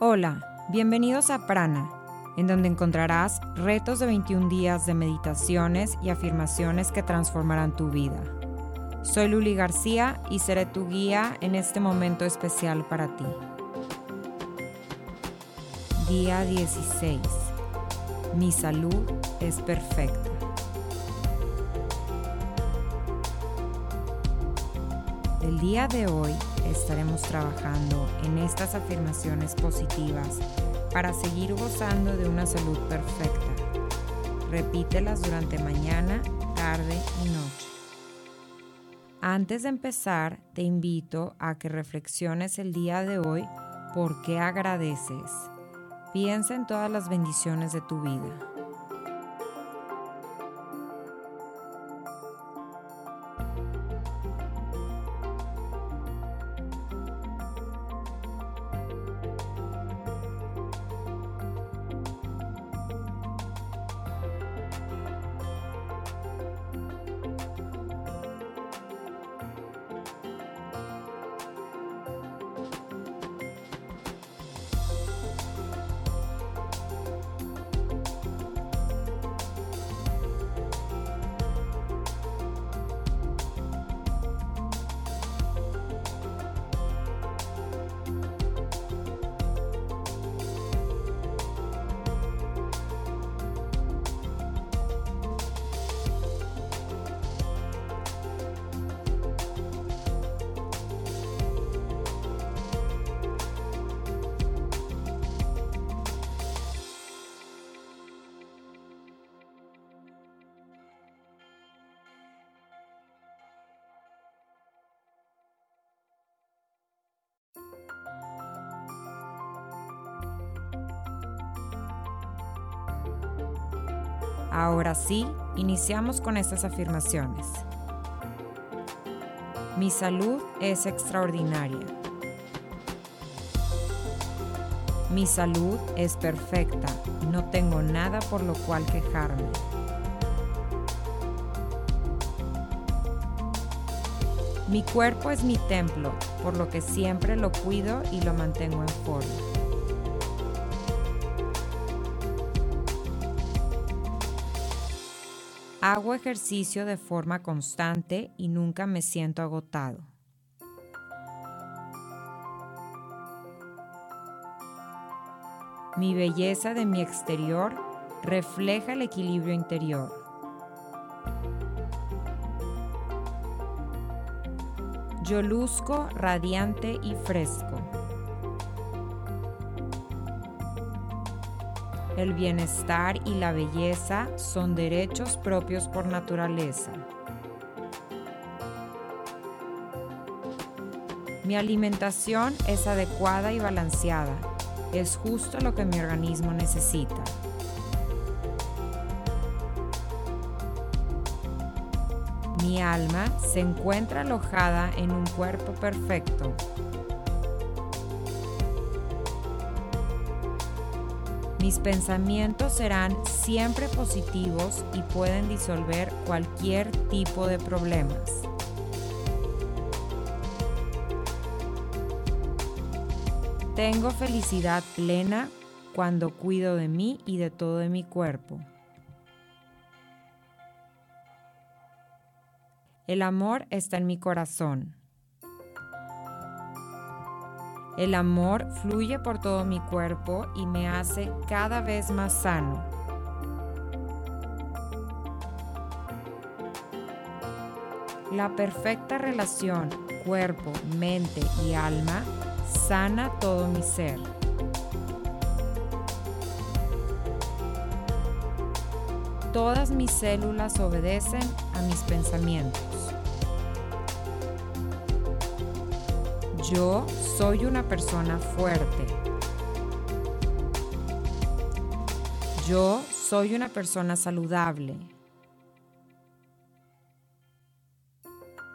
Hola, bienvenidos a Prana, en donde encontrarás retos de 21 días de meditaciones y afirmaciones que transformarán tu vida. Soy Luli García y seré tu guía en este momento especial para ti. Día 16. Mi salud es perfecta. El día de hoy estaremos trabajando en estas afirmaciones positivas para seguir gozando de una salud perfecta. Repítelas durante mañana, tarde y noche. Antes de empezar, te invito a que reflexiones el día de hoy por qué agradeces. Piensa en todas las bendiciones de tu vida. Ahora sí, iniciamos con estas afirmaciones. Mi salud es extraordinaria. Mi salud es perfecta, no tengo nada por lo cual quejarme. Mi cuerpo es mi templo, por lo que siempre lo cuido y lo mantengo en forma. Hago ejercicio de forma constante y nunca me siento agotado. Mi belleza de mi exterior refleja el equilibrio interior. Yo luzco radiante y fresco. El bienestar y la belleza son derechos propios por naturaleza. Mi alimentación es adecuada y balanceada. Es justo lo que mi organismo necesita. Mi alma se encuentra alojada en un cuerpo perfecto Mis pensamientos serán siempre positivos y pueden disolver cualquier tipo de problemas. Tengo felicidad plena cuando cuido de mí y de todo de mi cuerpo. El amor está en mi corazón. El amor fluye por todo mi cuerpo y me hace cada vez más sano. La perfecta relación cuerpo, mente y alma sana todo mi ser. Todas mis células obedecen a mis pensamientos. Yo soy una persona fuerte. Yo soy una persona saludable.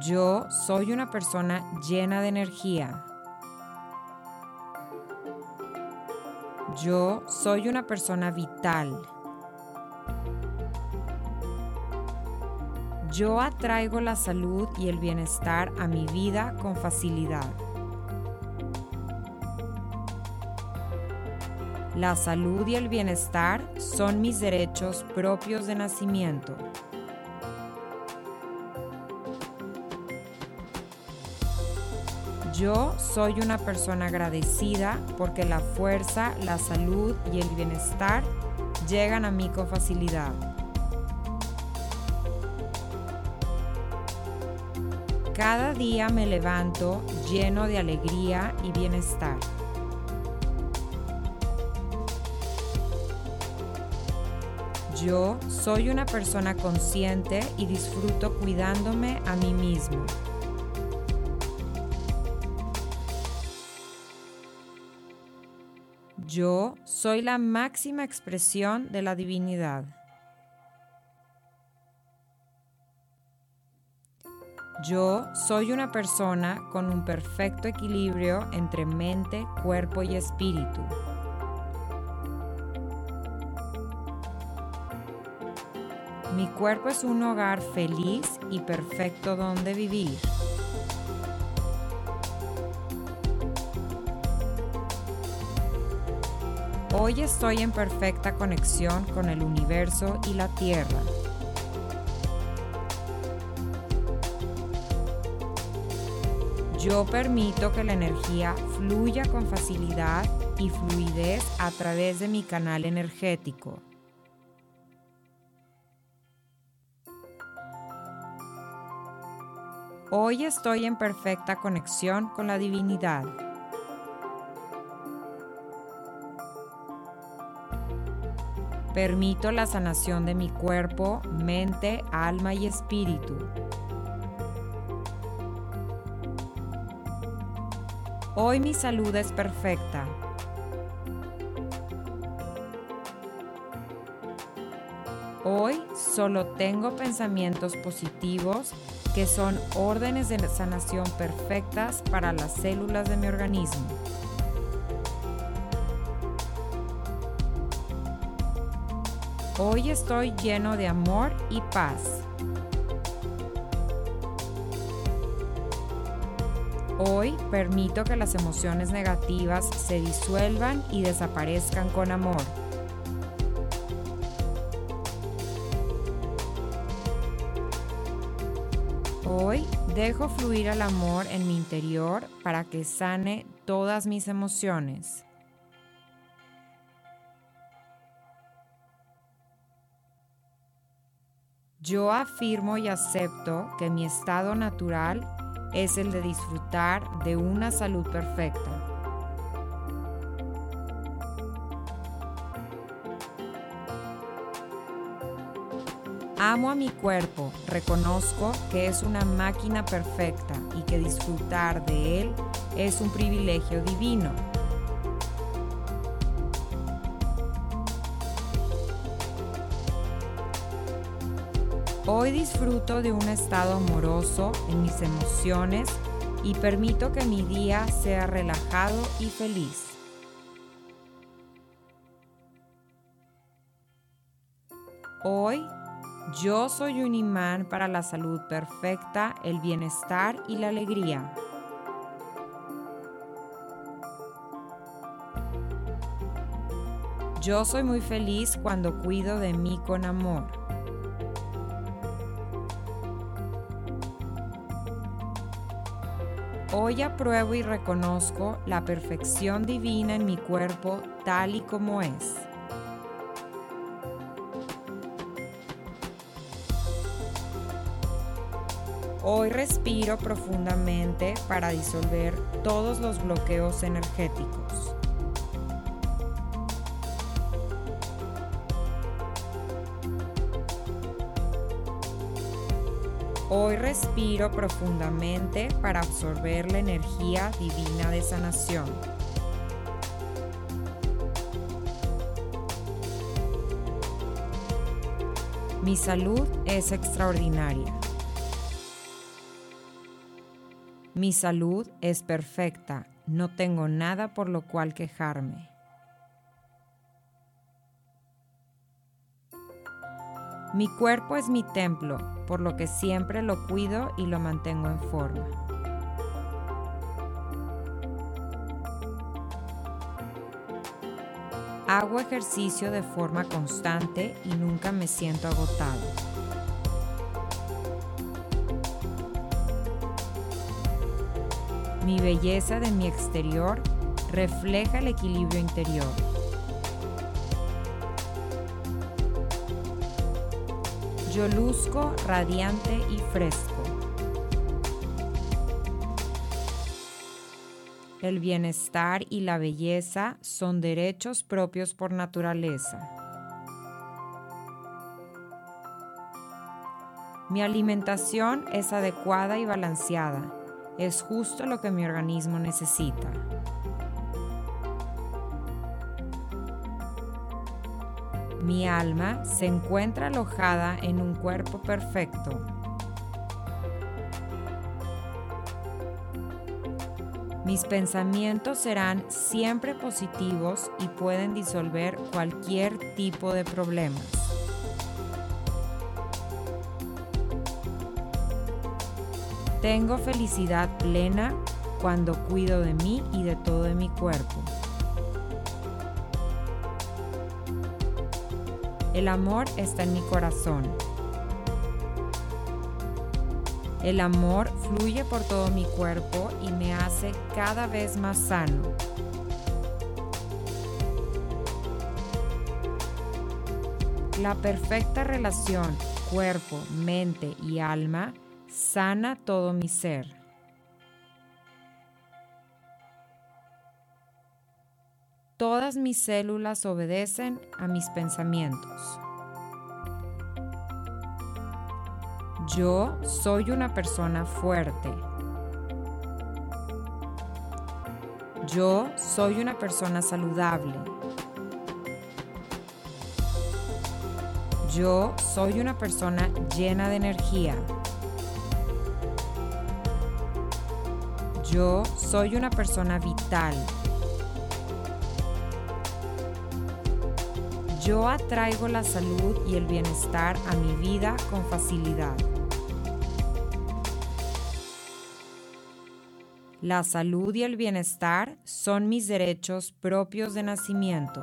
Yo soy una persona llena de energía. Yo soy una persona vital. Yo atraigo la salud y el bienestar a mi vida con facilidad. La salud y el bienestar son mis derechos propios de nacimiento. Yo soy una persona agradecida porque la fuerza, la salud y el bienestar llegan a mí con facilidad. Cada día me levanto lleno de alegría y bienestar. Yo soy una persona consciente y disfruto cuidándome a mí mismo. Yo soy la máxima expresión de la divinidad. Yo soy una persona con un perfecto equilibrio entre mente, cuerpo y espíritu. Mi cuerpo es un hogar feliz y perfecto donde vivir. Hoy estoy en perfecta conexión con el universo y la tierra. Yo permito que la energía fluya con facilidad y fluidez a través de mi canal energético. Hoy estoy en perfecta conexión con la divinidad. Permito la sanación de mi cuerpo, mente, alma y espíritu. Hoy mi salud es perfecta. Hoy solo tengo pensamientos positivos que son órdenes de sanación perfectas para las células de mi organismo. Hoy estoy lleno de amor y paz. Hoy permito que las emociones negativas se disuelvan y desaparezcan con amor. Hoy dejo fluir el amor en mi interior para que sane todas mis emociones. Yo afirmo y acepto que mi estado natural es el de disfrutar de una salud perfecta. Amo a mi cuerpo, reconozco que es una máquina perfecta y que disfrutar de él es un privilegio divino. Hoy disfruto de un estado amoroso en mis emociones y permito que mi día sea relajado y feliz. Hoy yo soy un imán para la salud perfecta, el bienestar y la alegría. Yo soy muy feliz cuando cuido de mí con amor. Hoy apruebo y reconozco la perfección divina en mi cuerpo tal y como es. Hoy respiro profundamente para disolver todos los bloqueos energéticos. Hoy respiro profundamente para absorber la energía divina de sanación. Mi salud es extraordinaria. Mi salud es perfecta. No tengo nada por lo cual quejarme. Mi cuerpo es mi templo, por lo que siempre lo cuido y lo mantengo en forma. Hago ejercicio de forma constante y nunca me siento agotado. Mi belleza de mi exterior refleja el equilibrio interior. Yo luzco radiante y fresco. El bienestar y la belleza son derechos propios por naturaleza. Mi alimentación es adecuada y balanceada. Es justo lo que mi organismo necesita. Mi alma se encuentra alojada en un cuerpo perfecto Mis pensamientos serán siempre positivos y pueden disolver cualquier tipo de problemas. Tengo felicidad plena cuando cuido de mí y de todo mi cuerpo. El amor está en mi corazón el amor fluye por todo mi cuerpo y me hace cada vez más sano. La perfecta relación cuerpo, mente y alma sana todo mi ser. Todas mis células obedecen a mis pensamientos. Yo soy una persona fuerte. Yo soy una persona saludable. Yo soy una persona llena de energía. Yo soy una persona vital. Yo atraigo la salud y el bienestar a mi vida con facilidad. La salud y el bienestar son mis derechos propios de nacimiento.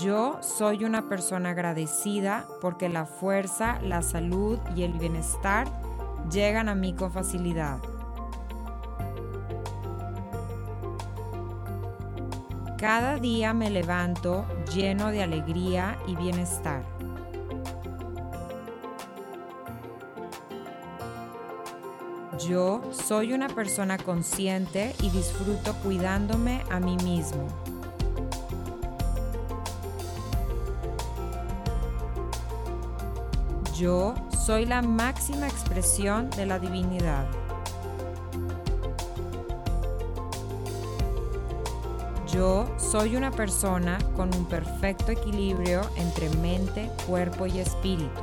Yo soy una persona agradecida porque la fuerza, la salud y el bienestar llegan a mí con facilidad. Cada día me levanto lleno de alegría y bienestar. Yo soy una persona consciente y disfruto cuidándome a mí mismo. Yo soy la máxima expresión de la divinidad. Yo soy una persona con un perfecto equilibrio entre mente, cuerpo y espíritu.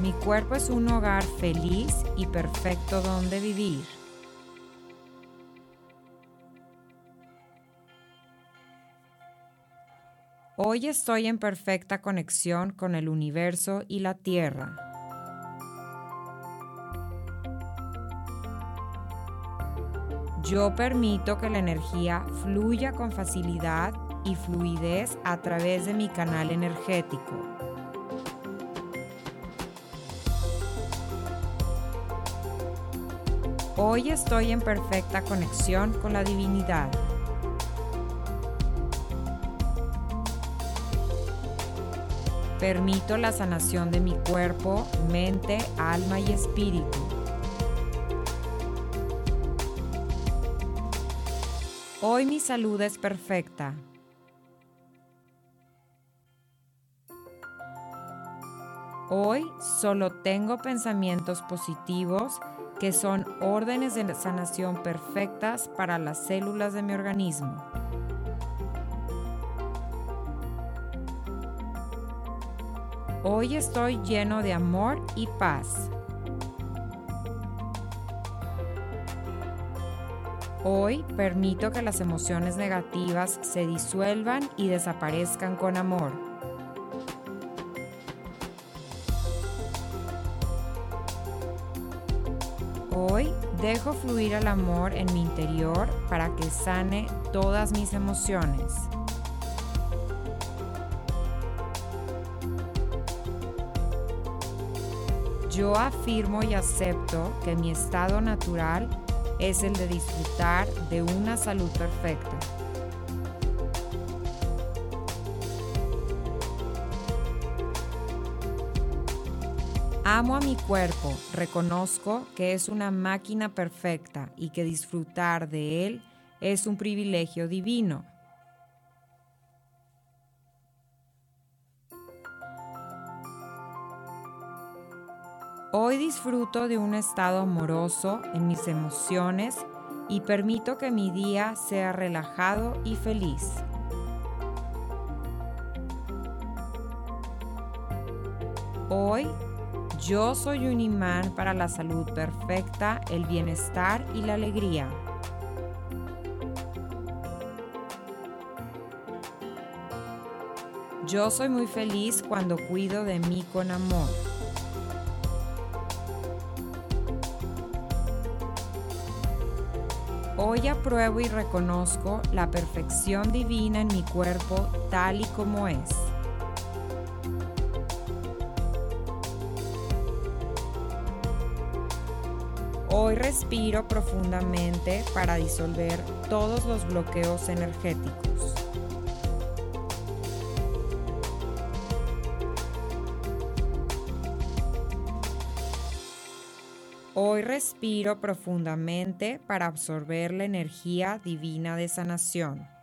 Mi cuerpo es un hogar feliz y perfecto donde vivir. Hoy estoy en perfecta conexión con el universo y la tierra. Yo permito que la energía fluya con facilidad y fluidez a través de mi canal energético. Hoy estoy en perfecta conexión con la divinidad. Permito la sanación de mi cuerpo, mente, alma y espíritu. Hoy mi salud es perfecta. Hoy solo tengo pensamientos positivos que son órdenes de sanación perfectas para las células de mi organismo. Hoy estoy lleno de amor y paz. Hoy permito que las emociones negativas se disuelvan y desaparezcan con amor. Hoy dejo fluir el amor en mi interior para que sane todas mis emociones. Yo afirmo y acepto que mi estado natural es el de disfrutar de una salud perfecta. Amo a mi cuerpo, reconozco que es una máquina perfecta y que disfrutar de él es un privilegio divino. Hoy disfruto de un estado amoroso en mis emociones y permito que mi día sea relajado y feliz. Hoy yo soy un imán para la salud perfecta, el bienestar y la alegría. Yo soy muy feliz cuando cuido de mí con amor. Apruebo y reconozco la perfección divina en mi cuerpo tal y como es. Hoy respiro profundamente para disolver todos los bloqueos energéticos. Respiro profundamente para absorber la energía divina de sanación.